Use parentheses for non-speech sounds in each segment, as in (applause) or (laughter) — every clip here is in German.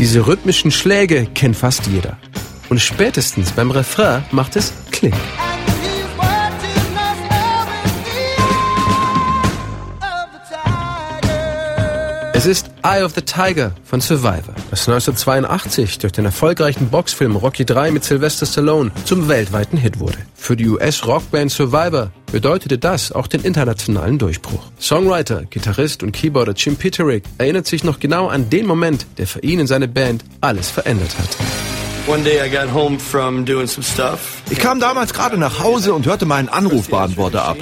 Diese rhythmischen Schläge kennt fast jeder. Und spätestens beim Refrain macht es Klick. Es ist Eye of the Tiger von Survivor, das 1982 durch den erfolgreichen Boxfilm Rocky 3 mit Sylvester Stallone zum weltweiten Hit wurde. Für die US-Rockband Survivor bedeutete das auch den internationalen Durchbruch. Songwriter, Gitarrist und Keyboarder Jim Peterick erinnert sich noch genau an den Moment, der für ihn und seine Band alles verändert hat. Ich kam damals gerade nach Hause und hörte meinen Anrufbeantworter ab.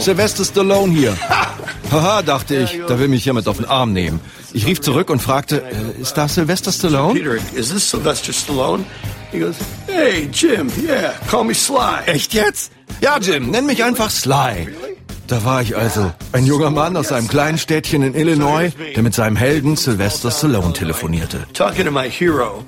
Sylvester Stallone hier. (laughs) Haha, dachte ich, da will mich jemand auf den Arm nehmen. Ich rief zurück und fragte, äh, ist da Sylvester Stallone? Peter, is this Sylvester Stallone? He goes, hey, Jim, yeah, call me Sly. Echt jetzt? Ja, Jim, nenn mich einfach Sly. Da war ich also, ein junger Mann aus einem kleinen Städtchen in Illinois, der mit seinem Helden Sylvester Stallone telefonierte. Talking to my hero,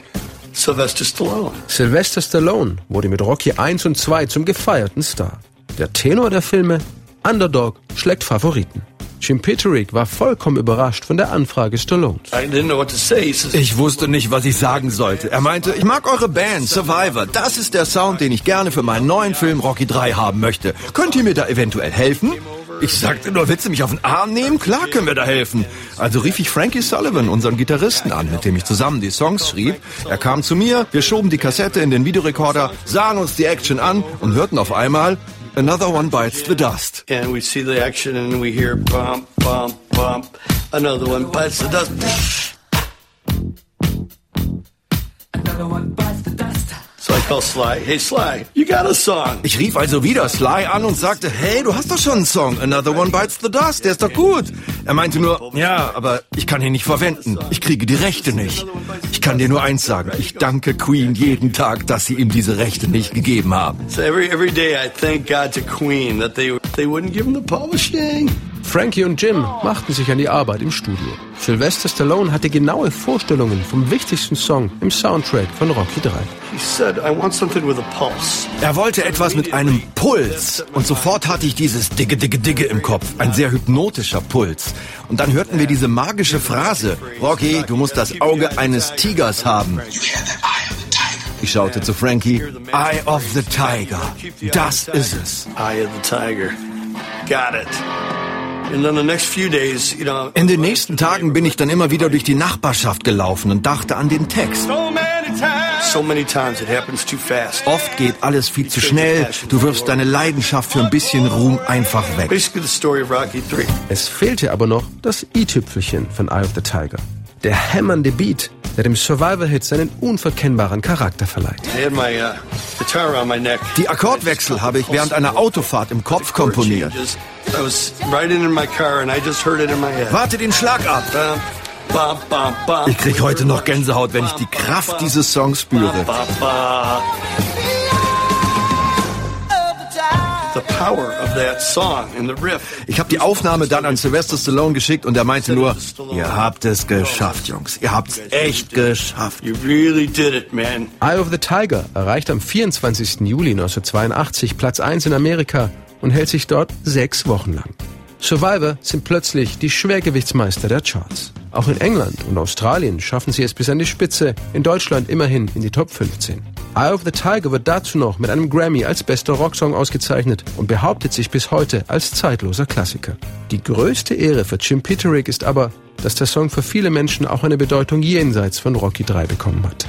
Sylvester Stallone. Sylvester Stallone wurde mit Rocky 1 und 2 zum gefeierten Star. Der Tenor der Filme, Underdog schlägt Favoriten. Jim Peterick war vollkommen überrascht von der Anfrage Stallones. I didn't know what to say. He says, Ich wusste nicht, was ich sagen sollte. Er meinte, ich mag eure Band, Survivor. Das ist der Sound, den ich gerne für meinen neuen Film Rocky 3 haben möchte. Könnt ihr mir da eventuell helfen? Ich sagte nur, willst du mich auf den Arm nehmen? Klar können wir da helfen. Also rief ich Frankie Sullivan, unseren Gitarristen, an, mit dem ich zusammen die Songs schrieb. Er kam zu mir, wir schoben die Kassette in den Videorekorder, sahen uns die Action an und hörten auf einmal Another One Bites the Dust. and we see the action and we hear bump, bump, bump. Another one bites the dust. So I call Sly. Hey, Sly, you got a song. Ich rief also wieder Sly an und sagte, hey, du hast doch schon einen Song, Another One Bites the Dust, der ist doch gut. Er meinte nur, ja, aber ich kann ihn nicht verwenden. Ich kriege die Rechte nicht. Ich kann dir nur eins sagen, ich danke Queen jeden Tag, dass sie ihm diese Rechte nicht gegeben haben. So every every day I thank God to Queen that they they wouldn't give him the publishing. Frankie und Jim machten sich an die Arbeit im Studio. Sylvester Stallone hatte genaue Vorstellungen vom wichtigsten Song im Soundtrack von Rocky 3. He said, I want something with a pulse. Er wollte etwas mit einem Puls. Und sofort hatte ich dieses Digge, Digge, Digge im Kopf. Ein sehr hypnotischer Puls. Und dann hörten wir diese magische Phrase. Rocky, du musst das Auge eines Tigers haben. Ich schaute zu Frankie. Eye of the Tiger. Das ist es. Eye of the Tiger. Got it. In den nächsten Tagen bin ich dann immer wieder durch die Nachbarschaft gelaufen und dachte an den Text. so many times it happens too fast. Oft geht alles viel zu schnell. Du wirfst deine Leidenschaft für ein bisschen Ruhm einfach weg. Basically the story of Rocky 3. Es fehlte aber noch das i-Tüpfelchen von Eye of the Tiger. Der hämmernde Beat, der dem Survivor-Hit seinen unverkennbaren Charakter verleiht. I had my uh, guitar around my neck. Die Akkordwechsel habe ich während einer Autofahrt im Kopf komponiert. Warte den Schlag ab. Ich krieg heute noch Gänsehaut, wenn ich die Kraft dieses Songs spüre. Ich habe die Aufnahme dann an Sylvester Stallone geschickt und er meinte nur, ihr habt es geschafft, Jungs. Ihr habt's echt geschafft. You really did it, man. Eye of the Tiger erreicht am 24. Juli 1982 Platz 1 in Amerika und hält sich dort sechs Wochen lang. Survivor sind plötzlich die Schwergewichtsmeister der Charts. Auch in England und Australien schaffen sie es bis an die Spitze, in Deutschland immerhin in die Top 15. Eye of the Tiger wird dazu noch mit einem Grammy als bester Rocksong ausgezeichnet und behauptet sich bis heute als zeitloser Klassiker. Die größte Ehre für Jim Peterick ist aber, dass der Song für viele Menschen auch eine Bedeutung jenseits von Rocky 3 bekommen hat.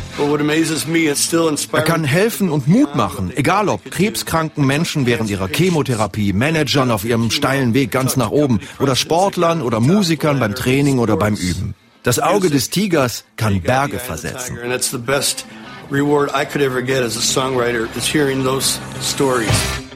Er kann helfen und Mut machen, egal ob krebskranken Menschen während ihrer Chemotherapie, Managern auf ihrem steilen Weg ganz nach oben oder Sportlern oder Musikern beim Training oder beim Üben. Das Auge des Tigers kann Berge versetzen. Reward I could ever get as a songwriter is hearing those stories.